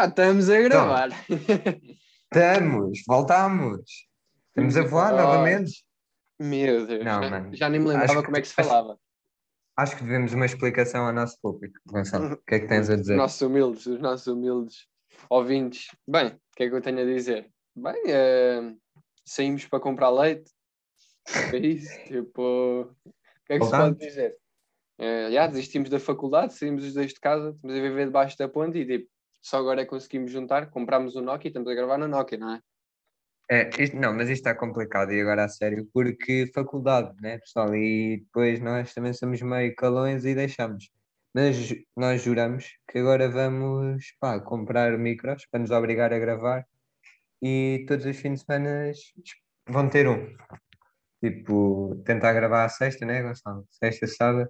Já estamos a gravar. Estamos, voltamos. Estamos a voar Oh, novamente. Meu Deus, Não, já, já nem me lembrava Acho que- como é que se acho- falava. Acho que devemos uma explicação ao nosso público. Gonçalo, o que é que tens a Os dizer? nossos humildes, os nossos humildes ouvintes. Bem, o que é que eu tenho a dizer? Bem, eh, saímos para comprar leite. É isso, tipo. O que é que se pode dizer? Eh, já desistimos da faculdade, saímos os dois de casa, estamos a viver debaixo da ponte e tipo, só agora é que conseguimos juntar, comprámos o Nokia e estamos a gravar no Nokia, não é? É, isto- não, mas isto está complicado e agora a sério, porque faculdade, né, pessoal? E depois nós também somos meio calões e deixamos. Mas nós juramos que agora vamos pá, comprar micros para nos obrigar a gravar e todos os fins de semana vão ter um. Tipo, tentar gravar à sexta, né, Gonçalo? Sexta, sábado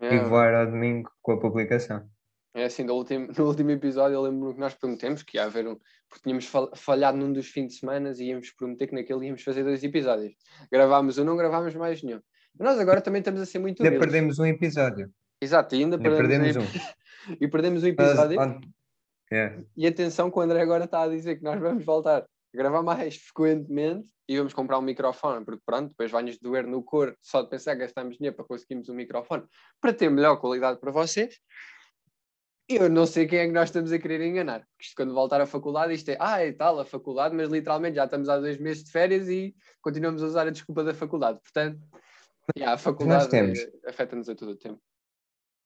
e É, voar ao domingo com a publicação. É assim, do último, no último episódio eu lembro que nós prometemos que ia haver um, porque tínhamos fal- falhado num dos fins de semana e íamos prometer que naquele íamos fazer dois episódios. Gravámos um, não gravámos mais nenhum. Nós agora também estamos a ser muito Ainda humildes. perdemos um episódio. Exato, e ainda Ainda perdemos, perdemos um. um. e perdemos um episódio. ó, é. E atenção que o André agora está a dizer que nós vamos voltar a gravar mais frequentemente e vamos comprar um microfone, porque pronto, depois vai-nos doer no cor só de pensar que gastamos dinheiro para conseguirmos um microfone para ter melhor qualidade para vocês. Eu não sei quem é que nós estamos a querer enganar. Porque isto, quando voltar à faculdade, isto é, ah, é tal, a faculdade, mas literalmente já estamos há dois meses de férias e continuamos a usar a desculpa da faculdade. Portanto, yeah, a faculdade eh, afeta-nos a todo o tempo.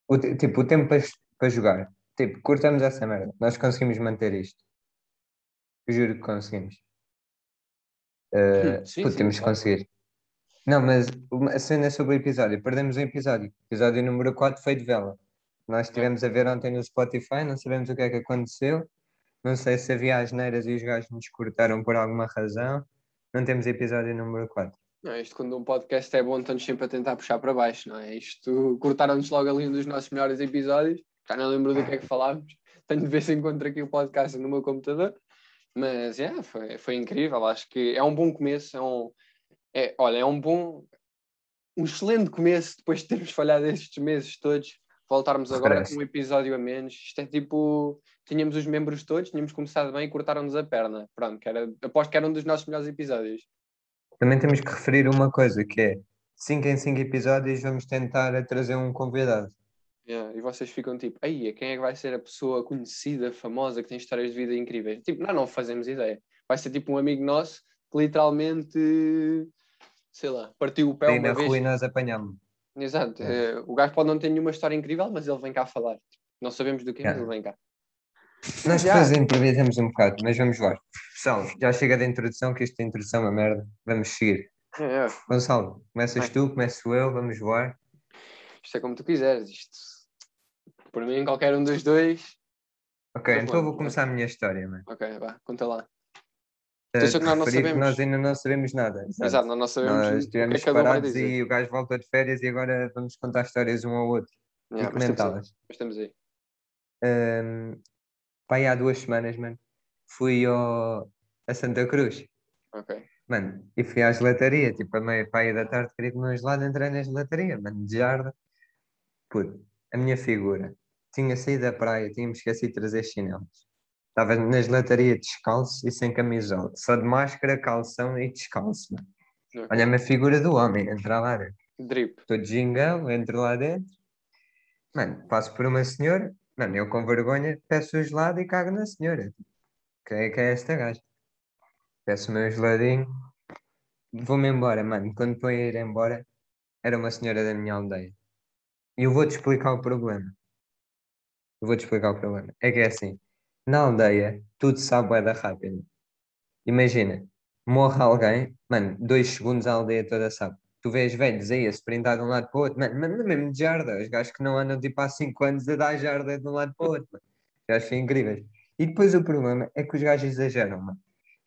O, tipo, o tempo para, para jogar. Tipo, curtamos essa merda. Nós conseguimos manter isto. Eu juro que conseguimos. Uh, Sim, sim, temos que conseguir. Não, mas a cena é sobre o episódio. Perdemos o episódio. Episódio número 4 foi de vela. Nós estivemos a ver ontem no Spotify, não sabemos o que é que aconteceu. Não sei se havia asneiras e os gajos nos cortaram por alguma razão. Não temos episódio número 4. Não, isto quando um podcast é bom, estamos sempre a tentar puxar para baixo, não é? Isto cortaram-nos logo ali um dos nossos melhores episódios, já não lembro do que é que falámos. Tenho de ver se encontro aqui o podcast no meu computador, mas yeah, foi, foi incrível. Acho que é um bom começo. É um, é, olha, é um bom, um excelente começo depois de termos falhado estes meses todos. Voltarmos agora Parece. com um episódio a menos. Isto é tipo. Tínhamos os membros todos, tínhamos começado bem e cortaram-nos a perna. Pronto, que era, aposto que era um dos nossos melhores episódios. Também temos que referir uma coisa, que é 5 em 5 episódios vamos tentar trazer um convidado. Yeah, e vocês ficam tipo, aí, quem é que vai ser a pessoa conhecida, famosa, que tem histórias de vida incríveis? Tipo, nós não fazemos ideia. Vai ser tipo um amigo nosso que literalmente, sei lá, partiu o pé Aí uma na vez. rua e nós apanhamos. Exato. É. eh, o gajo pode não ter nenhuma história incrível, mas ele vem cá falar. Não sabemos do que, mas Yeah. ele vem cá. Nós depois improvisamos um bocado, mas vamos lá. Pessoal, já chega da introdução, que esta introdução é uma merda. Vamos seguir. É, é. Gonçalo, começas Vai. tu, começo eu, vamos voar. Isto é como tu quiseres. Isto, por mim, qualquer um dos dois. Ok, Então então eu vou vamos, começar a minha história, mano. Ok, vá, conta lá. Eh, Atenção que nós não sabemos. nós ainda não sabemos nada. exato. Exato, nós não sabemos Nós o que é estivemos um parados e o gajo volta de férias e agora vamos contar histórias um ao outro Yeah, e comentá-las. mas estamos aí. Um, pai, há duas semanas, mano, fui ao, a Santa Cruz. Ok. Mano, e fui à gelataria, tipo, a meia paia da tarde queria comer um gelado, entrei na gelataria, mano, de jarda. Puto, a minha figura. Tinha saído da praia, tinha-me esquecido de trazer chinelos. Estava na gelataria descalço e sem camisola. Só de máscara, calção e descalço, mano. Olha a minha figura do homem, entrar lá dentro. Drip. Estou de gingão, entro lá dentro. Mano, passo por uma senhora. Mano, eu com vergonha peço o gelado e cago na senhora. Que é, que é esta gaja? Peço o meu geladinho. Vou-me embora, mano. Quando estou a ir embora, era uma senhora da minha aldeia. E eu vou-te explicar o problema. Eu vou-te explicar o problema. É que é assim. Na aldeia, tudo sabe bué da rápido. Imagina, morre alguém, mano, dois segundos a aldeia toda sabe. Tu vês velhos aí a sprintar de um lado para o outro, mano, mano, mesmo de jarda, os gajos que não andam tipo há 5 anos a dar jarda de um lado para o outro, mano. Gajos são incríveis. E depois o problema é que os gajos exageram, mano.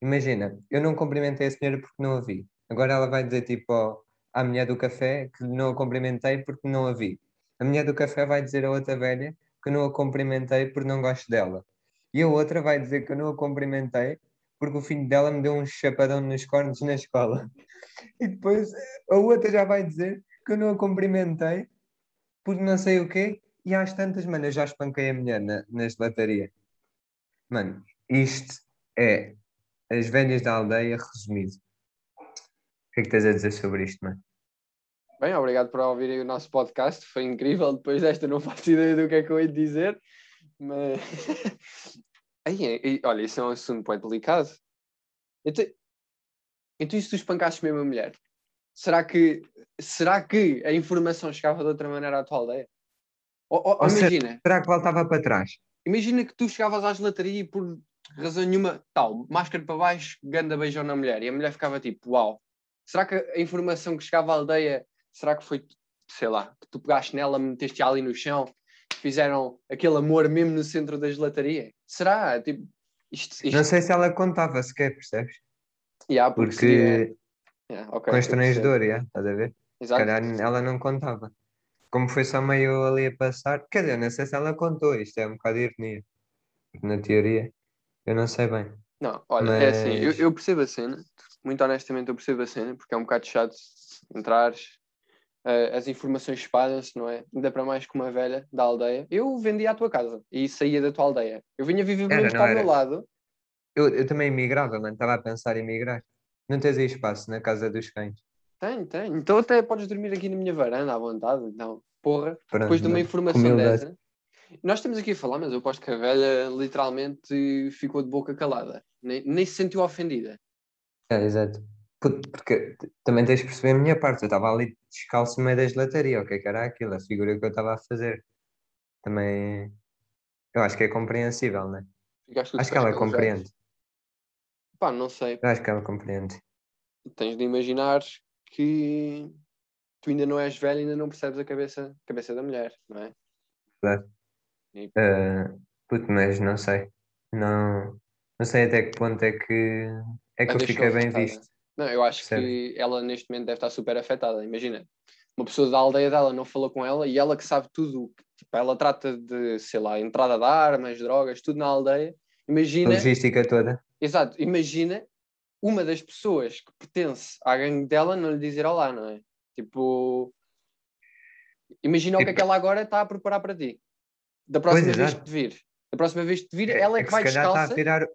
Imagina, eu não cumprimentei a senhora porque não a vi. Agora ela vai dizer tipo ao- à mulher do café que não a cumprimentei porque não a vi. A mulher do café vai dizer a outra velha que não a cumprimentei porque não gosto dela. E a outra vai dizer que eu não a cumprimentei porque o filho dela me deu um chapadão nos cornos na escola. E depois a outra já vai dizer que eu não a cumprimentei porque não sei o quê. E às tantas, mano, eu já espanquei a mulher na, na gelataria. Mano, isto é as velhas da aldeia resumido. O que é que tens a dizer sobre isto, mano? Bem, obrigado por ouvirem o nosso podcast. Foi incrível. Depois desta, não faço ideia do que é que eu ia dizer. Mas. Aí, olha, isso é um assunto muito delicado. Então, então, se tu espancasses mesmo a mulher? Será que, será que a informação chegava de outra maneira à tua aldeia? Ou, ou, Ou imagina, Será que voltava para trás? imagina que tu chegavas à gelataria e por razão nenhuma, tal, máscara para baixo, ganda beijão na mulher, e a mulher ficava tipo, uau. Será que a informação que chegava à aldeia, será que foi, sei lá, que tu pegaste nela, meteste ali no chão, fizeram aquele amor mesmo no centro da gelataria? Será? Tipo, isto, isto Não sei se ela contava sequer, percebes? Yeah, porque Porque seria- Yeah, ok, eu percebo. constrangedor, já, estás a ver? Se Exato. calhar ela não contava. Como foi só meio ali a passar, quer dizer, não sei se ela contou, isto é um bocado de ironia. Na teoria, eu não sei bem. Não, olha, é assim, eu, Mas- eu percebo a cena, muito honestamente eu percebo a cena, porque é um bocado chato entrares, eh, as informações espalham-se, não é? Ainda para mais que uma velha da aldeia. Eu vendia a tua casa e saía da tua aldeia. Eu vinha viver mesmo não ao meu lado. Eu, eu também emigrava, mano, estava a pensar em emigrar. Não tens aí espaço na casa dos cães. Tenho, tenho. Então até podes dormir aqui na minha varanda à vontade. Então, porra, Pronto, depois de uma informação dessa. Nós estamos aqui a falar, mas eu aposto que a velha literalmente ficou de boca calada. Nem, nem se sentiu ofendida. É, exato. Porque também tens de perceber a minha parte. Eu estava ali descalço no meio da gelataria. O que é que era aquilo? A figura que eu estava a fazer. Também. Eu acho que é compreensível, né? Com os Acho que ela compreende. Pá, não sei. Eu acho que ela compreende. tens de imaginar que tu ainda não és velho e ainda não percebes a cabeça, cabeça da mulher, não é? Ah, puto, mas não sei. Não, não sei até que ponto é que, é que A eu fiquei bem visto. Não, eu acho Certo. que ela neste momento deve estar super afetada. Imagina, uma pessoa da aldeia dela não falou com ela e ela que sabe tudo, tipo, ela trata de, sei lá, entrada de armas, drogas, tudo na aldeia. Imagina, logística toda. exato, imagina uma das pessoas que pertence à gangue dela não lhe dizer olá, não é? Tipo, imagina o que é Tipo- que ela agora está a preparar para ti. Da próxima Pois, vez exato. que te vir. Da próxima vez que te vir, É, ela é é que, que vai se calhar está descalça. a virar,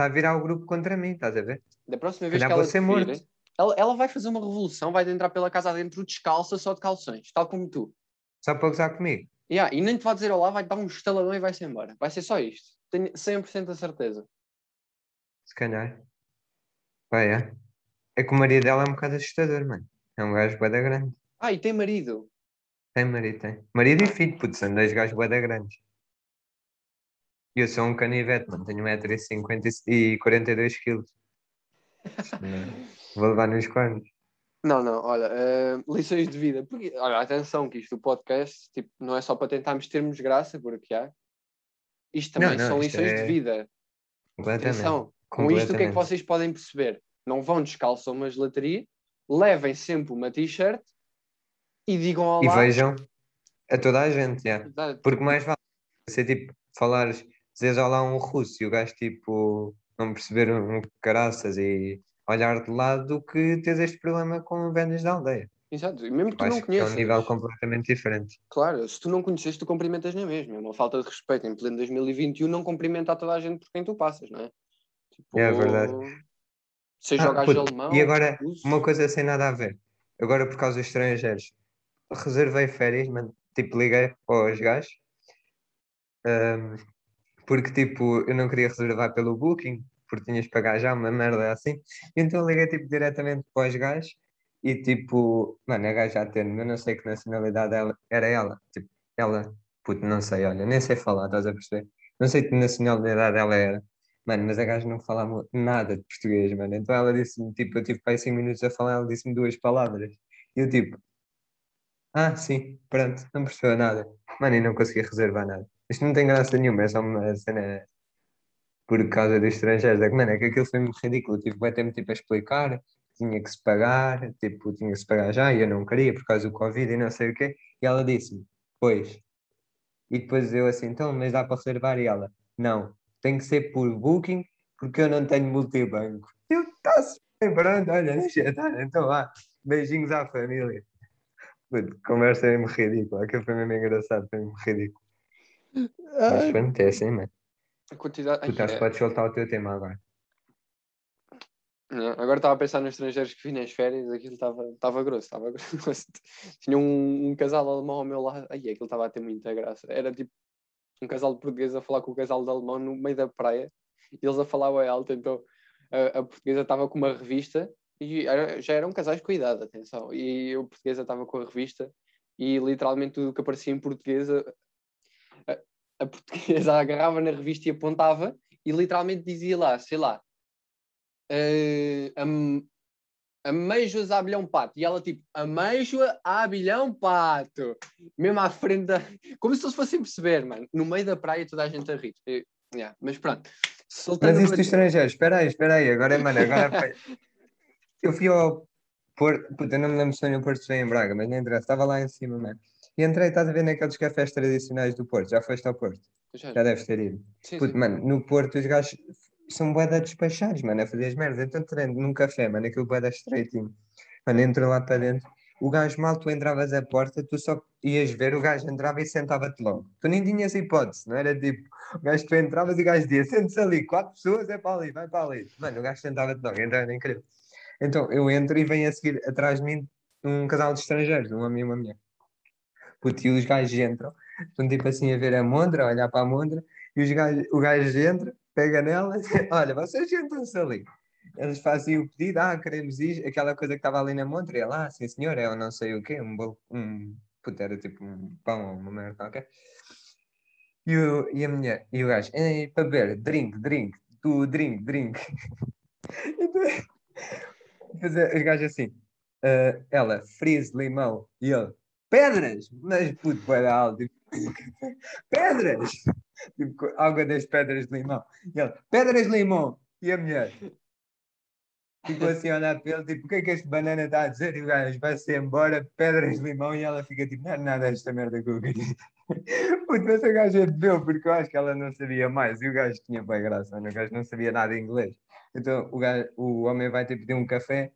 está a virar o grupo contra mim, estás a ver? Da próxima vez calhar que ela ser vir, morto. ela, ela vai fazer uma revolução, vai entrar pela casa adentro descalça, só de calções, tal como tu. Só para gozar comigo. Yeah, e nem te vai dizer olá, vai dar um estaladão e vai-se embora. Vai ser só isto. Tenho 100% a certeza. Se calhar. Vai, é. É que o marido dela é um bocado assustador, mano. É um gajo bué da grande. Ah, e tem marido. Tem marido, tem. Marido e filho, puto, são dois gajos bué da grandes. E eu sou um canivete, mano. Tenho 1,50m e 42kg. Vou levar nos cornos. Não, não, olha, eh, lições de vida. Porque, olha, atenção que isto do podcast tipo, não é só para tentarmos termos graça, porque há. Isto também Não, não, são isto lições é de vida. Completamente. Atenção, com isto o que é que vocês podem perceber? Não vão descalço a uma gelataria, levem sempre uma t-shirt e digam E olá. vejam a toda a gente. Exato. Porque mais vale ser tipo, falares, dizeres olá a um russo e o gajo tipo não perceber um caraças e olhar de lado do que teres este problema com vendas da aldeia. Exato. E mesmo que tu não que é um conheças. nível completamente diferente. Claro, se tu não conheces, tu cumprimentas na mesma. É uma falta de respeito. Em pleno 2021, não cumprimentar toda a gente por quem tu passas, não é? Tipo, É verdade. Seja Ah, o gajo alemão. e agora, uma coisa sem nada a ver. Agora, por causa dos estrangeiros, reservei férias, mano. Tipo, liguei para os gajos. ahm, porque, tipo, eu não queria reservar pelo Booking, porque tinhas de pagar já uma merda assim. Então, liguei, tipo, diretamente para os gajos. E, tipo, mano, a gaja atende, eu não sei que nacionalidade ela, era ela. Tipo, ela, puto, não sei, olha, nem sei falar, estás a perceber? Não sei que nacionalidade ela era. Mano, mas a gaja não falava nada de português, mano. Então ela disse-me, tipo, eu tive para aí 5 minutos a falar, ela disse-me duas palavras. E eu, tipo, ah, sim, pronto, não percebeu nada. Mano, e não consegui reservar nada. Isto não tem graça nenhuma, é só uma cena por causa dos estrangeiros. É que, mano, é que aquilo foi muito ridículo. Tipo, vai ter-me tipo, a explicar, tinha que se pagar, tipo, tinha que se pagar já, e eu não queria por causa do Covid e não sei o quê. E ela disse-me, pois. E depois eu assim, então, mas dá para reservar? E ela, não, tem que ser por booking, porque eu não tenho multibanco. Eu, bem, pronto, olha, deixa estar, então vá, beijinhos à família. Conversa é mesmo ridícula, aquilo foi mesmo engraçado, foi mesmo ridículo. Mas é assim, mano. A quantidade. Tu estás, é- podes soltar o teu tema agora. Não, agora estava a pensar nos estrangeiros que vi nas férias, aquilo estava estava grosso, estava grosso. Tinha um, um casal alemão ao meu lado, aí aquilo estava a ter muita graça. Era tipo um casal de português a falar com o casal de alemão no meio da praia e eles a falar bem alto, então a, a portuguesa estava com uma revista e era- já eram casais com idade, atenção, e a portuguesa estava com a revista e literalmente tudo o que aparecia em português a, portuguesa agarrava na revista e apontava e literalmente dizia lá, sei lá, eh, am- ameijoas a abelhão pato. E ela tipo, ameijoa a abelhão pato. Mesmo à frente da... Como se eles fossem perceber, mano. No meio da praia toda a gente a rir. Eh, yeah, Mas pronto. Soltando Mas a isso dos estrangeiros, espera aí, espera aí, agora, mano, agora foi. Eu fui ao Porto, puta, eu não me lembro se foi no Porto em Braga, mas não interessa, estava lá em cima, mano. E entrei, estás a ver naqueles cafés tradicionais do Porto, já foste ao Porto? Já, Já deves ter ido. sim, Puto, sim. mano, no Porto os gajos são bué de despachados, mano, a fazer as merdas. Então, treino num café, mano, aquilo bué de estreitinho. Mano, entro lá para dentro, o gajo mal, tu entravas a porta, tu só ias ver, o gajo entrava e sentava-te logo. Tu nem tinhas hipótese, não era tipo, o gajo tu entravas e o gajo dizia, sente-se ali, quatro pessoas, é para ali, vai para ali. Mano, o gajo sentava-te logo, então era incrível. Então, eu entro e vem a seguir atrás de mim um casal de estrangeiros, um homem e uma mulher. Puto, e os gajos entram, estão tipo assim a ver a mondra, a olhar para a mondra, e os gajos, o gajo entra, pega nela, olha, vocês sentam-se ali. Eles fazem o pedido, ah, queremos isto, aquela coisa que estava ali na montra, e ela, ah, sim senhor, é eu não sei o quê, um bolo, um, puto, era tipo um pão ou uma merda qualquer. E, o, e a mulher, e o gajo, "Ei, para beber, drink, drink, tu, drink, drink. Então, os gajos assim, ah, ela, freeze, limão, e ele, pedras, mas puto, alto, tipo, pedras, tipo, água das pedras de limão, e ele, pedras de limão, e a mulher ficou assim a olhar para ele, tipo, o que é que este banana está a dizer? E o gajo vai-se embora, pedras de limão, e ela fica tipo, não é nada esta merda que eu queria. Puto, mas a gaja bebeu, porque eu acho que ela não sabia mais, e o gajo tinha bem graça, o gajo não sabia nada de inglês. Então o, gajo, o homem vai ter pedir um café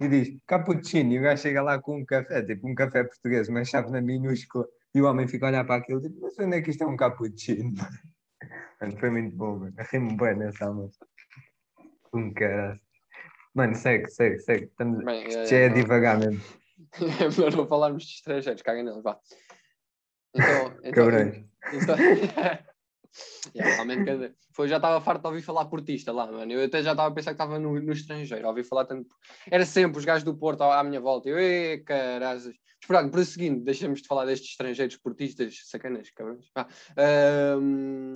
e diz cappuccino, e o gajo chega lá com um café, tipo um café português, uma chávena minúscula, e o homem fica a olhar para aquilo, tipo, mas onde é que isto é um cappuccino? Mano, foi muito bom, mano. Rimo bem nessa almoço. Um caralho. Mano, segue, segue, segue. Estamos... Bem, Isto é, já é não- divagar mesmo. é melhor não falarmos de estrangeiros, caga neles, vá. Então, então, Cabrões. então... Yeah, dizer, foi, já estava farto de ouvir falar portista lá, mano. Eu até já estava a pensar que estava no, no estrangeiro, a ouvir falar tanto. Era sempre os gajos do Porto à à minha volta. Eu, "Ê, carazes. Mas pronto, prosseguindo, deixamos de falar destes estrangeiros portistas sacanas, cabrões. Ahm,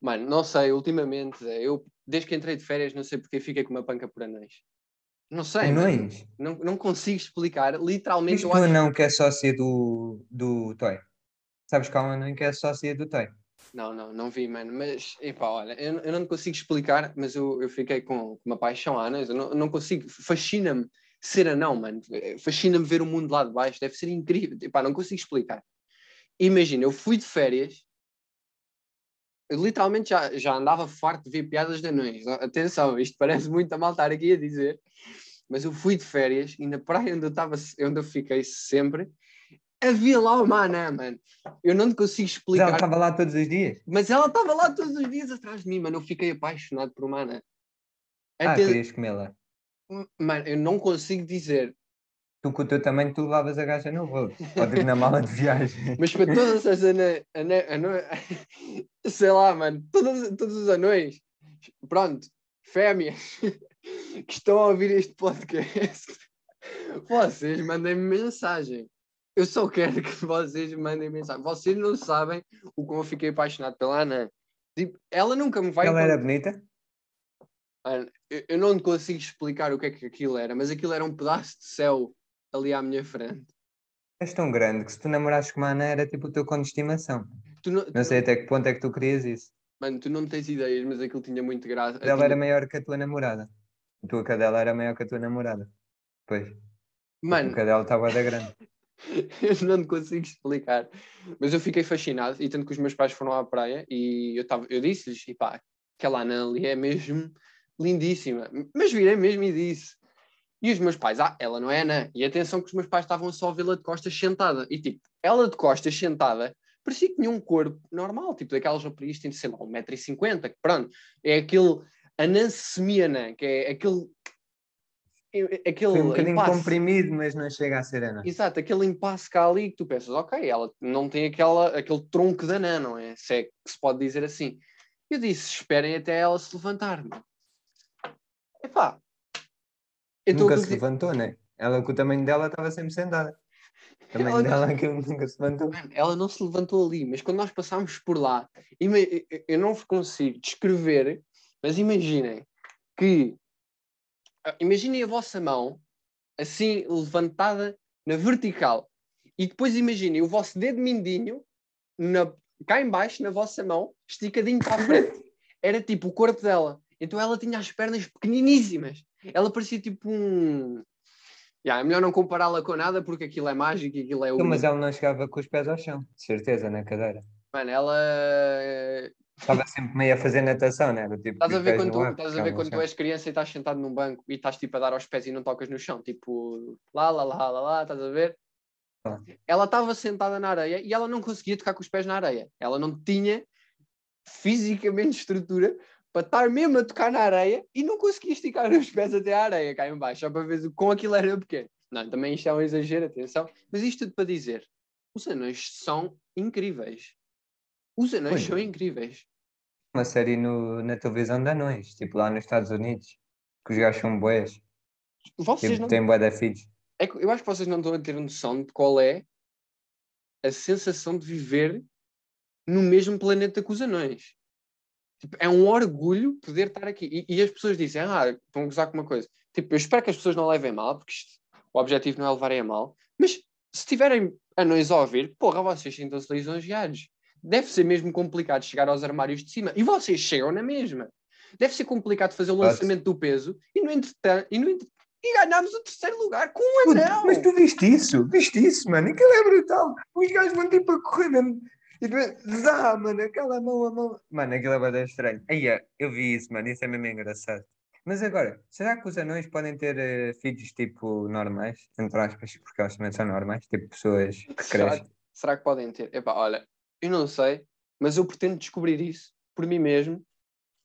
Mano, não sei, ultimamente, Zé, eu desde que entrei de férias, não sei porque fiquei com uma panca por anéis. Não sei. Anões? Não, não consigo explicar. Literalmente, Viste eu o acho. anão que é sócia do, do Toy? Sabes que há um anão que é sócia do Toy? Não, não, não vi, mano. Mas, epá, olha, eu, eu não consigo explicar, mas eu, eu fiquei com, uma paixão a anões. Eu não, não consigo, fascina-me ser anão, mano. Fascina-me ver o mundo lá de baixo. Deve ser incrível. Epá, não consigo explicar. Imagina, eu fui de férias. Eu literalmente já, já andava farto de ver piadas de anões. Atenção, isto parece muito a mal estar aqui a dizer. Mas eu fui de férias e na praia onde eu, estava, onde eu fiquei sempre, havia lá uma anã, mano. Eu não te consigo Mas explicar. ela estava lá todos os dias? Mas ela estava lá todos os dias atrás de mim, mano. Eu fiquei apaixonado por uma anã. Ah, Até- querias comê-la. Mano, eu não consigo dizer, Tu com o teu tamanho, tu levavas a gaja no rolo. Ou tipo na mala de viagem. mas para todas as anã- sei lá, mano, todos, todos os anões, pronto, fêmeas que estão a ouvir este podcast, vocês mandem-me mensagem. Eu só quero que vocês mandem mensagem. Vocês não sabem o como eu fiquei apaixonado pela Anã. Tipo, ela nunca me vai. Ela era bonita? Mano, eu, eu não consigo explicar o que é que aquilo era, mas aquilo era um pedaço de céu ali à minha frente. És tão grande que se tu namorasses com uma anã era tipo o teu conto de estimação. Tu não, tu Não sei não- até que ponto é que tu querias isso. Mano, tu não tens ideias, mas aquilo tinha muito graça. Ela Tinha- era maior que a tua namorada. A tua cadela era maior que a tua namorada. Pois. A Mano, tua cadela estava da grande. eu não consigo explicar. Mas eu fiquei fascinado, e tanto que os meus pais foram à praia e eu, eu disse-lhes, e pá, aquela anã ali é mesmo lindíssima. Mas virei mesmo e disse. E os meus pais, ah, ela não é anã. E atenção que os meus pais estavam só a vê-la de costas sentada. E tipo, ela de costas sentada parecia que tinha um corpo normal, tipo daquelas que têm, sei lá, 1,50m, que pronto, é aquele anã semiana, que é aquele. É- Aquele Foi um bocadinho impasse. comprimido, mas não chega a ser anã. Exato, aquele impasse que há ali que tu pensas, ok, ela não tem aquela, aquele tronco de anã, não é? Se é que se pode dizer assim. Eu disse, esperem até ela se levantar. meu. Epá. Nunca se levantou, né? Ela com o tamanho dela estava sempre sentada. O tamanho Ela não- dela aquilo nunca se levantou. Mano, ela não se levantou ali, mas quando nós passámos por lá, eu- não consigo descrever, mas imaginem que imaginem a vossa mão assim levantada na vertical e depois imaginem o vosso dedo mindinho na, cá em baixo na vossa mão, esticadinho para a frente. Era tipo o corpo dela. Então ela tinha as pernas pequeniníssimas. Ela parecia tipo um. Ya, é melhor não compará-la com nada porque aquilo é mágico e aquilo é Então, Mas ela não chegava com os pés ao chão, de certeza, na cadeira. Mano, ela. Estava sempre meio a fazer natação, né? Tipo, Estás com a os ver quando, tu, ar, estás a ver quando tu és criança e estás sentado num banco e estás tipo a dar aos pés e não tocas no chão, tipo lá, lá, lá, lá, lá, estás a ver? Ah. Ela estava sentada na areia e ela não conseguia tocar com os pés na areia. Ela não tinha fisicamente estrutura para estar mesmo a tocar na areia e não conseguia esticar os pés até à areia cá em baixo, só para ver o quão aquilo era pequeno. Não, também isto é um exagero, atenção. Mas isto tudo para dizer, os anões são incríveis. Os anões Pois. são incríveis. Uma série no, na televisão de anões, tipo lá nos Estados Unidos, que os gajos são boés, Vocês tipo, não têm bué da filhos. É eu acho que vocês não estão a ter noção de qual é a sensação de viver no mesmo planeta que os anões. Tipo, é um orgulho poder estar aqui. E, e as pessoas dizem, ah, estão a gozar com uma coisa. Tipo, eu espero que as pessoas não levem mal, porque isto- o objetivo não é levarem a mal. Mas se tiverem anões a ouvir, porra, vocês sintam-se lisonjeados. Deve ser mesmo complicado chegar aos armários de cima. E vocês chegam na mesma. Deve ser complicado fazer o lançamento do peso e, no entretanto, e, no entre- e ganhámos o terceiro lugar com um anão. Mas tu viste isso? Viste isso, mano? Aquilo é brutal. Os gajos vão tipo a correr mesmo. E tu zá, mano, aquela mão a mão. Mano, aquilo é bastante estranho. Aí, eu vi isso, mano. Isso é mesmo engraçado. Mas agora, será que os anões podem ter eh, filhos tipo normais? Entre aspas, porque eles também são normais, tipo pessoas que Será, crescem. será que podem ter? Epá, olha, eu não sei, mas eu pretendo descobrir isso por mim mesmo.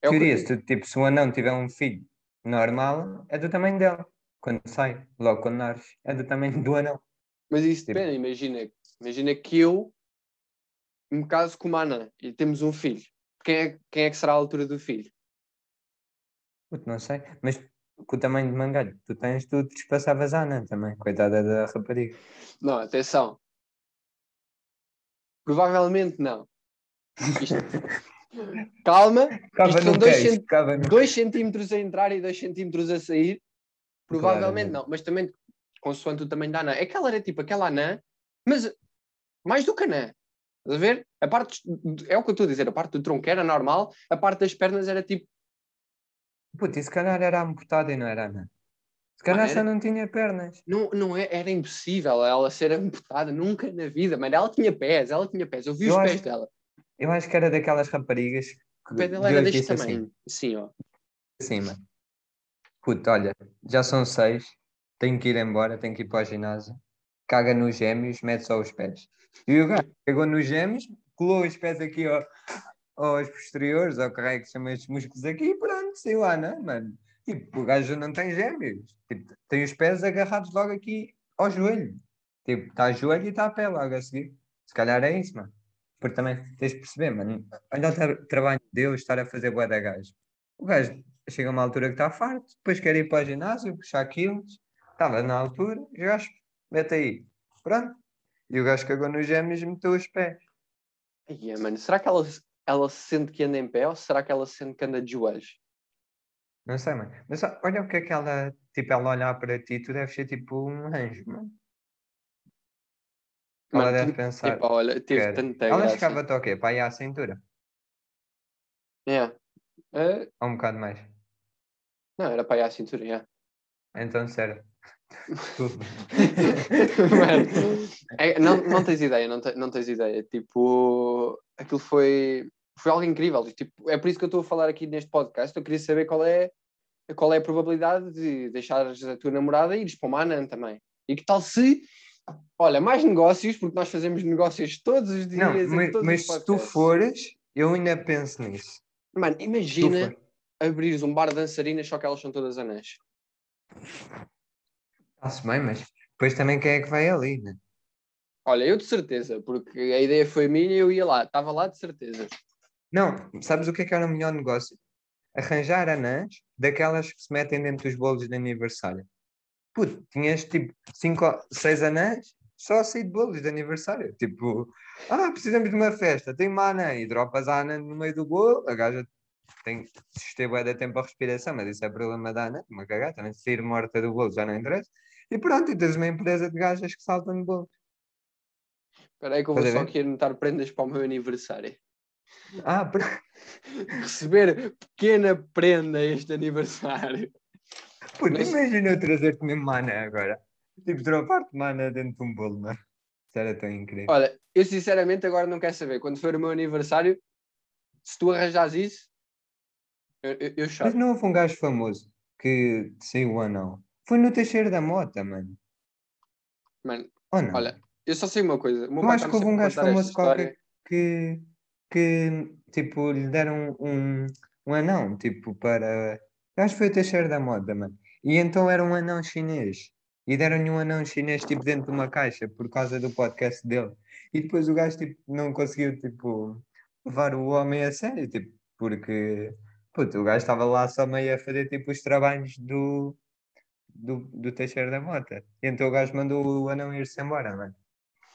É o que tipo, se um anão tiver um filho normal, é do tamanho dela. Quando sai, logo quando nasce, é do tamanho do anão. Mas isso Tipo- depende, imagina, imagina que eu me caso com uma anã e temos um filho. Quem é, quem é que será a altura do filho? Puto, não sei. Mas com o tamanho de mangalho tu tens, tu despassavas a anã também. Coitada da rapariga. Não, atenção. Provavelmente não. Isto- Calma, Cava Isto dois cent- 2 centímetros a entrar e 2 centímetros a sair, provavelmente Claramente. não, mas também consoante o tamanho da anã. É que ela era tipo aquela anã, mas mais do que anã. Estás a ver? A parte, é o que eu estou a dizer, a parte do tronco era normal, a parte das pernas era tipo, Puto, e se calhar era amputada e não era anã. Se calhar era? não tinha pernas. não, não é, era impossível ela ser amputada nunca na vida, mas ela tinha pés, ela tinha pés, eu vi Eu os acho- pés dela. Eu acho que era daquelas raparigas que O pé dela de era deste assim, tamanho. Sim, ó. acima. Puto, olha, já são seis, tenho que ir embora, tenho que ir para o ginásio. Caga nos gêmeos, mete só os pés. E o gajo pegou nos gêmeos, colou os pés aqui ó, aos posteriores, ao carrego que chama estes músculos aqui, e pronto, sei lá, não é, mano? Tipo, o gajo não tem gêmeos. Tipo, tem os pés agarrados logo aqui ao joelho. Tipo, está joelho e está a pé logo a seguir. Se calhar é isso, mano. Porque também tens de perceber, mano. Olha o tra- trabalho de Deus estar a fazer bué da gajo. O gajo chega a uma altura que está farto, depois quer ir para o ginásio, puxar quilos, estava na altura, e o gajo, mete aí. Pronto. E o gajo cagou nos gêmeos e meteu os pés. Ia, mano, será que ela, ela se sente que anda em pé ou será que ela se sente que anda de joelhos? Não sei, mano. Mas olha o que é que ela, tipo, ela olhar para ti, tu deves ser tipo um anjo, mano. Ela Mano, deve tu- pensar. Epá, olha, Cara, tanta Ela chegava-te ao quê? Para aí à cintura? Yeah. Eh, Ou um bocado mais? não, era para ir à cintura, yeah. Então, sério. Mano, é, não, não tens ideia, não, te- não tens ideia. Tipo, aquilo foi, foi algo incrível. Tipo, é por isso que eu estou a falar aqui neste podcast. Eu queria saber qual é, qual é a probabilidade de deixares a tua namorada e ires para uma anã também. E que tal se Olha, mais negócios, porque nós fazemos negócios todos os dias. Não, mas, mas se tu fores, eu ainda penso nisso. Mano, imagina abrires um bar de dançarinas, só que elas são todas anãs. Está-se bem, mas depois também quem é que vai ali, né? Olha, eu de certeza, porque a ideia foi minha e eu ia lá, estava lá de certeza. Não, sabes o que é que era o melhor negócio? Arranjar anãs daquelas que se metem dentro dos bolos de aniversário. Puto, tinhas tipo 5, 6 anãs só a sair de bolos de aniversário. Tipo, ah, precisamos de uma festa, tem uma anã e dropas a anã no meio do bolo, a gaja tem que suster bué de tempo a respiração, mas isso é problema da anã, uma cagada, também se sair morta do bolo já não interessa. E pronto, e tens uma empresa de gajas que saltam no bolo. Espera aí que eu vou a só aqui anotar prendas para o meu aniversário. Ah, pr- Receber pequena prenda este aniversário. puto, Mas- imagina eu trazer-te mesmo uma anã agora. Tipo, dropar-te uma anã dentro de um bolo, mano. Isso era tão incrível. Olha, eu sinceramente agora não quero saber. Quando for o meu aniversário, se tu arranjas isso, eu, eu, eu Mas choro. não houve um gajo famoso que saiu o anão. Foi no Teixeira da Mota, mano. Mano, Ou não? olha, eu só sei uma coisa. O meu Eu acho que houve um gajo famoso qualquer que, que tipo, lhe deram um, um anão, tipo, para. Acho que foi o Teixeira da Mota, mano. E então era um anão chinês. E deram-lhe um anão chinês, tipo, dentro de uma caixa, por causa do podcast dele. E depois o gajo, tipo, não conseguiu, tipo, levar o homem a sério, tipo, porque, puto, o gajo estava lá só meio a fazer, tipo, os trabalhos do, do, do Teixeira da Mota. Então o gajo mandou o anão ir-se embora, mano.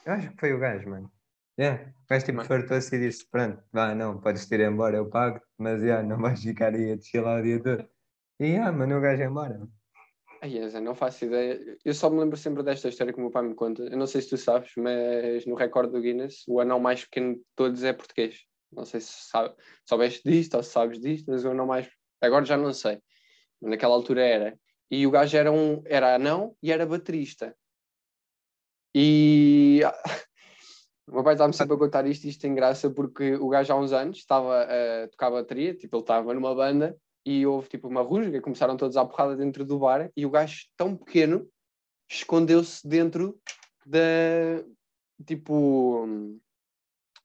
Eu acho que foi o gajo, mano. Yeah. O gajo tipo fartou-se e disse: Pronto, vá, não, podes ir embora, eu pago, mas yeah, não vais ficar aí a lá o dia todo. E yeah, mano, o gajo embora. Ai, Eza, não faço ideia. Eu só me lembro sempre desta história que o meu pai me conta. Eu não sei se tu sabes, mas no recorde do Guinness, o anão mais pequeno de todos é português. Não sei se sabe, soubeste disto ou se sabes disto, mas o anão mais. Agora já não sei. Mas naquela altura era. E o gajo era, um, era anão e era baterista. E. O meu pai estava-me sempre a contar isto, e isto tem graça, porque o gajo há uns anos estava a tocar bateria, tipo, ele estava numa banda e houve tipo uma rusga, e começaram todos à porrada dentro do bar e o gajo tão pequeno escondeu-se dentro da tipo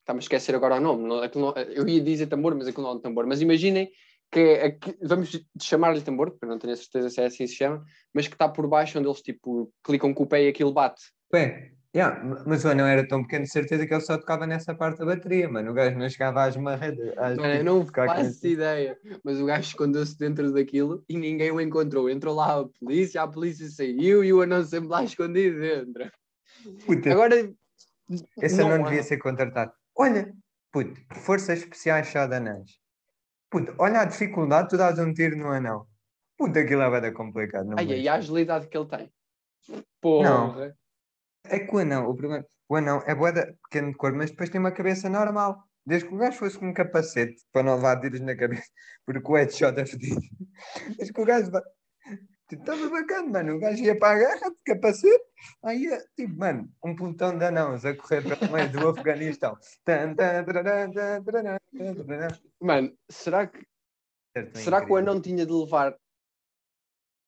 está-me a esquecer agora o nome não- aquilo não- eu ia dizer tambor, mas aquilo não é um tambor. Mas imaginem que é aqui- vamos chamar-lhe tambor, porque não tenho a certeza se é assim que se chama, mas que está por baixo onde eles tipo clicam com o pé e aquilo bate. Bem, yeah, mas o anão era tão pequeno, de certeza que ele só tocava nessa parte da bateria, mano. O gajo não chegava às marredas. às- Mano, eu tipo, não faço isso. ideia, mas o gajo escondeu-se dentro daquilo e ninguém o encontrou. Entrou lá a polícia, a polícia saiu e o anão sempre lá escondido dentro. Puta, Agora, esse não anão devia ser contratado. Olha, puto, forças especiais só de anãs. Puto, olha a dificuldade, tu dás um tiro no anão. Puta, aquilo é bada complicado. Não ai, ai, a agilidade que ele tem. Porra. É que o anão, o problema, o anão é boeda pequeno de cor, mas depois tem uma cabeça normal. Desde que o gajo fosse com um capacete para não levar tiros na cabeça, porque o headshot é fedido. Desde que o gajo va- Tipo, Estava bacana, mano. O gajo ia para a guerra de capacete, aí ia, tipo, mano, um pelotão de anãos a correr pelo meio do Afeganistão. Mano, será que, Certo, será que o anão tinha de levar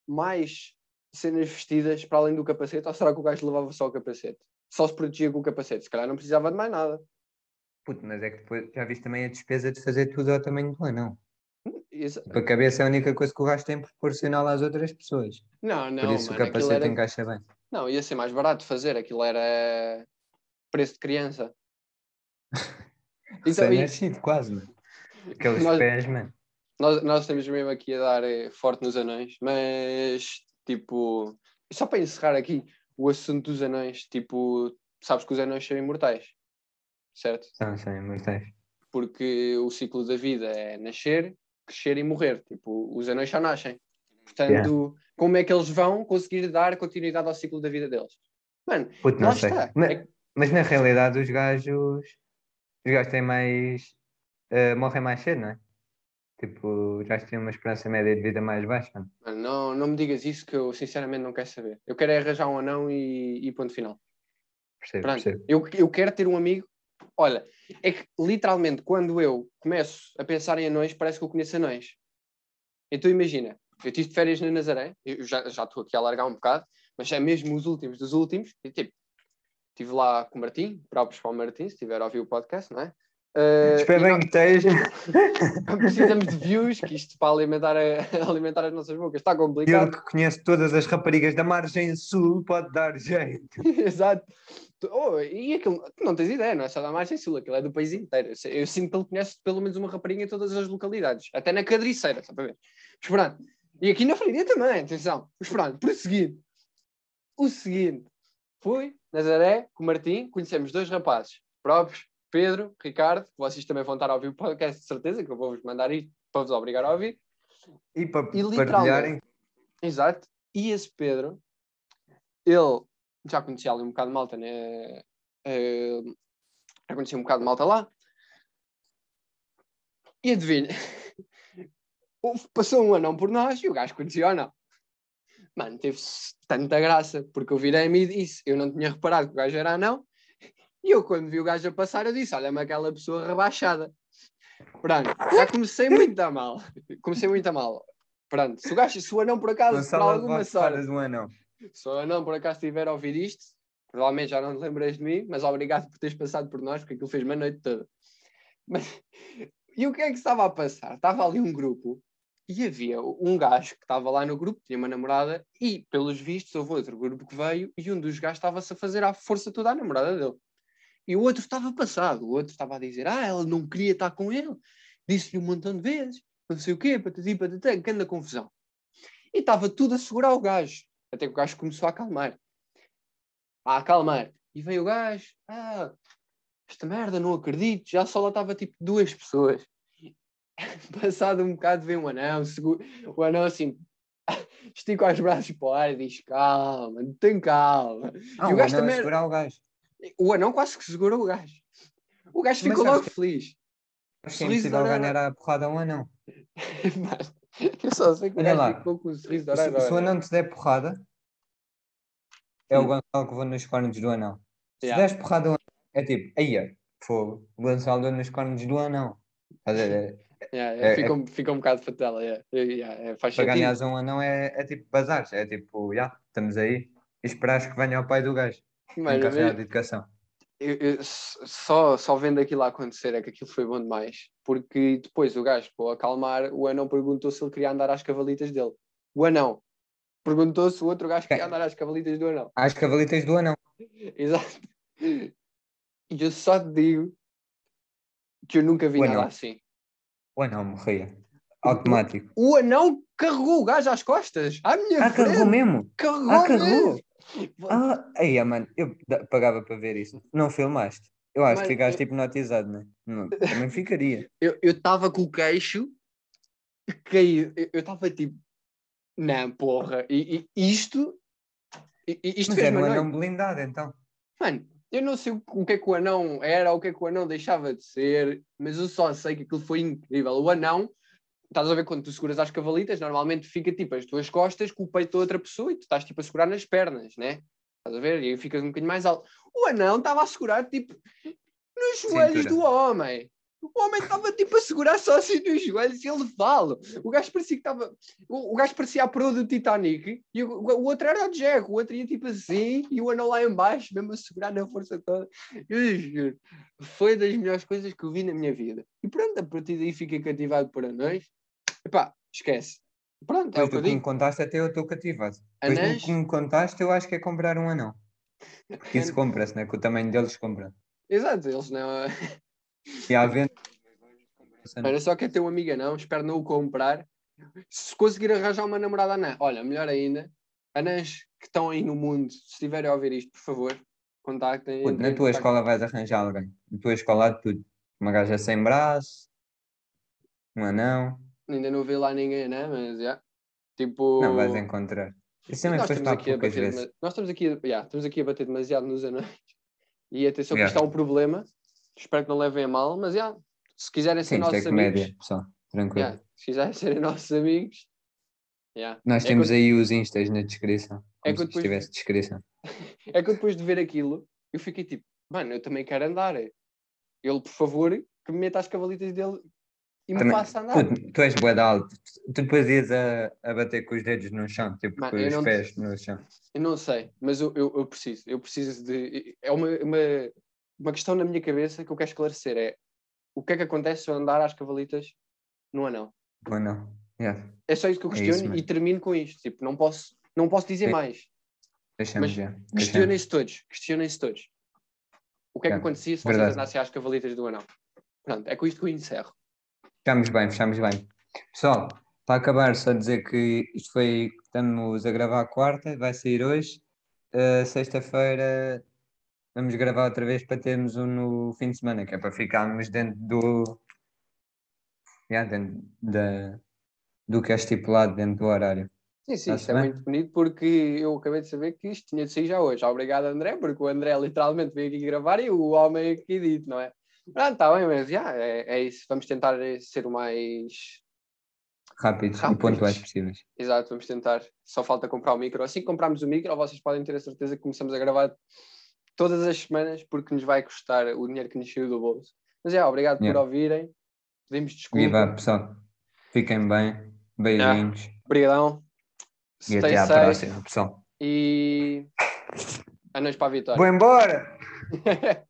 mais cenas vestidas para além do capacete ou será que o gajo levava só o capacete? Só se protegia com o capacete, se calhar não precisava de mais nada. Puto, mas é que depois já viste também a despesa de fazer tudo ao tamanho do anão. Isso- Para a cabeça é a única coisa que o gajo tem proporcional às outras pessoas. Não, não, Por isso mano, o capacete era... encaixa bem. Não, ia ser mais barato fazer, aquilo era preço de criança. Então, e- Recém-nascido, quase, mano. Aqueles Nós- pés, mano. Nós, nós estamos mesmo aqui a dar eh, forte nos anões, mas tipo, só para encerrar aqui o assunto dos anões, tipo, sabes que os anões são imortais, certo? São, são imortais. Porque o ciclo da vida é nascer, crescer e morrer. Tipo, os anões só nascem. Portanto, como é que eles vão conseguir dar continuidade ao ciclo da vida deles? Mano, Puto, não sei. está. Mas, É mas na realidade os gajos. Os gajos têm mais. eh, morrem mais cedo, não é? Tipo, gajos têm uma esperança média de vida mais baixa. não? não, me digas isso que eu sinceramente não quero saber. Eu quero é arranjar um anão e, e ponto final. Percebo, Pronto, percebo. eu, eu quero ter um amigo. Olha, é que literalmente quando eu começo a pensar em anões, parece que eu conheço anões. Então imagina, eu tive férias na Nazaré, eu já já estou aqui a alargar um bocado, mas é mesmo os últimos dos últimos, e tipo, estive lá com o Martim, próprios para o Martim, se tiver a ouvir o podcast, não é? Uh, Espero e bem nós- que esteja. precisamos de views, que isto para alimentar, a- alimentar as nossas bocas está Ele complicado. que conhece todas as raparigas da margem sul pode dar jeito. Exato. Oh, e aquilo, tu não tens ideia, não é só da margem sul, aquilo é do país inteiro. Eu Eu sinto que ele conhece pelo menos uma rapariga em todas as localidades, até na Cadriceira, só para ver. Mas pronto. E aqui na Freiria também, atenção. Mas pronto, prosseguindo. O seguinte, fui, Nazaré, com o Martim, conhecemos dois rapazes próprios, Pedro, Ricardo, vocês também vão estar a ouvir o podcast de certeza, que eu vou-vos mandar isto para vos obrigar a ouvir. E para E partilharem. exato, e esse Pedro, ele já conhecia ali um bocado de malta, né? Eh, já conhecia um bocado de malta lá. E adivinha, passou um anão por nós e o gajo conhecia ou não. Mano, teve tanta graça, porque eu virei-me e disse, eu não tinha reparado que o gajo era anão, e eu quando vi o gajo a passar, eu disse, olha-me aquela pessoa rebaixada. Pronto, já comecei muito a mal. Comecei muito a mal. Pronto, se o gajo, se o anão por acaso, por alguma sorte, do Anão. se o anão por acaso estiver a ouvir isto, provavelmente já não te lembras de mim, mas obrigado por teres passado por nós, porque aquilo fez-me a noite toda. Mas, e o que é que estava a passar? Estava ali um grupo e havia um gajo que estava lá no grupo, tinha uma namorada, e pelos vistos houve outro grupo que veio e um dos gajos estava-se a fazer à força toda a namorada dele. E o outro estava passado, o outro estava a dizer, ah, ela não queria estar com ele, disse-lhe um montão de vezes, não sei o quê, patati, patatá, grande confusão. E estava tudo a segurar o gajo, até que o gajo começou a acalmar. A acalmar. E veio o gajo, ah, esta merda, não acredito, já só lá estava tipo duas pessoas. Passado um bocado vem um anão, o anão assim, estica os braços para o ar e diz, calma, tem calma. Ah, E o gajo a também- segurar o gajo. O anão quase que segurou o gajo. O gajo Mas ficou logo feliz. Acho que é impossível da Ana. ganhar a porrada a um anão. Mas, eu só sei que o gajo ficou com um sorriso de Se, orelha a se o anão te der porrada, é o Hum. Gonçalo que vou nos cornos do anão. Se Yeah. deres porrada ao anão, é tipo, aí fogo, o Gonçalo deu nos cornos do anão. Estás a ver? Yeah, É- fica, um- fica um bocado fatela. Yeah. Yeah, é, faz Para a um anão é, é tipo bazares, é tipo, já, estamos aí e esperares que venha o pai do gajo, Mano, encarregado de educação. eu- eu só, só vendo aquilo a acontecer é que aquilo foi bom demais. Porque depois o gajo, para acalmar, o anão perguntou se ele queria andar às cavalitas dele. O anão perguntou se o outro gajo queria andar às cavalitas do anão. Às cavalitas do anão. Exato. E eu só te digo que eu nunca vi O nada anão. assim. O anão morria. Automático. O anão carregou o gajo às costas. À minha Ah, frente. carregou mesmo? Carregou Ah, carregou? mesmo. Ah, aí, mano, eu pagava para ver isso. Não filmaste? Eu acho Mano, que ficaste eu- hipnotizado, né? não Também ficaria. Eu estava com o queixo caído. Eu estava tipo, não, porra. E, e isto. i- Isto Mas era um anão blindado, então. Mano, eu não sei o, o que é que o anão era, o que é que o anão deixava de ser, mas eu só sei que aquilo foi incrível. O anão, estás a ver quando tu seguras as cavalitas, normalmente fica tipo as tuas costas com o peito da outra pessoa e tu estás tipo a segurar nas pernas, né? Estás a ver? E aí ficas um bocadinho mais alto. O anão estava a segurar tipo nos joelhos Cintura. do homem. O homem estava tipo a segurar só assim nos joelhos e ele fala. O gajo parecia que estava. O, o gajo parecia a proa do Titanic e o, o outro era o Jack. O outro ia tipo assim e o anão lá em baixo, mesmo a segurar na força toda. Eu juro. Foi das melhores coisas que eu vi na minha vida. E pronto, a partir daí fiquei cativado por anões. Epá, esquece. Pronto, é o que eu que me digo. contaste, até eu estou cativado. Depois do que me contaste, eu acho que é comprar um anão. Porque isso compra-se, né? Com o tamanho deles compra. exato, eles não. E à venda. Olha, só quer ter uma amiga não, espero não o comprar. Se conseguir arranjar uma namorada anã, olha, melhor ainda, anãs que estão aí no mundo, se estiverem a ouvir isto, por favor, contactem. Entrem na tua escola vais arranjar alguém. Na tua escola há de tudo. Uma gaja sem braço, um anão. Ainda não vi lá ninguém, né? Mas já. Tipo. Não vais encontrar. Isso também nós estamos aqui a bater, vezes. nós estamos aqui, yeah, estamos aqui a bater demasiado nos anões. E atenção que Yeah. isto é um problema. Espero que não levem a mal, mas já. se quiserem ser Sim, é nossos comédia, amigos, pessoal. Tranquilo. yeah, se quiserem serem nossos amigos, yeah. Nós É que temos eu- aí os instas na descrição. É que se depois- tivesse descrição. É que depois de ver aquilo, eu fiquei tipo, mano, eu também quero andar. Ele, por favor, que me meta as cavalitas dele e me Também- faço andar. Tu, tu és bué de alto. Tu depois ias a, a bater com os dedos no chão, tipo Mano, com os pés no chão. Eu não sei, mas eu, eu, eu preciso. Eu preciso de. É uma, uma, uma questão na minha cabeça que eu quero esclarecer: é o que é que acontece se eu andar às cavalitas no anão? Ou não? Yeah. É só isso que eu É isso questiono e termino com isto. Tipo, não posso, não posso dizer Sim. mais. Deixamos Mas já. Questionem-se todos. Questionem-se todos. O que é que É, acontecia se vocês andassem às cavalitas do anão? Pronto, é com isto que eu encerro. Fechamos bem, fechamos bem. Pessoal, para acabar, só dizer que isto foi. Estamos a gravar quarta, vai sair hoje. Uh, Sexta-feira vamos gravar outra vez para termos um no fim de semana, que é para ficarmos dentro do. Yeah, dentro da, do que é estipulado dentro do horário. Sim, sim, Está-se isto é muito bonito porque eu acabei de saber que isto tinha de sair já hoje. Obrigado, André, porque o André literalmente veio aqui gravar e o homem aqui dito, não é? Pronto, está bem, mas já, é, é isso. Vamos tentar ser o mais. Rápidos e Rápidos. pontuais possíveis. Exato, vamos tentar. Só falta comprar o micro. Assim que comprarmos o micro, vocês podem ter a certeza que começamos a gravar todas as semanas porque nos vai custar o dinheiro que nos saiu do bolso. Mas é, obrigado Yeah. por ouvirem. Pedimos desculpa. Viva, pessoal. Fiquem bem. Beijinhos. Obrigadão. E até à próxima, pessoal. E. Anões para a vitória. Vou embora!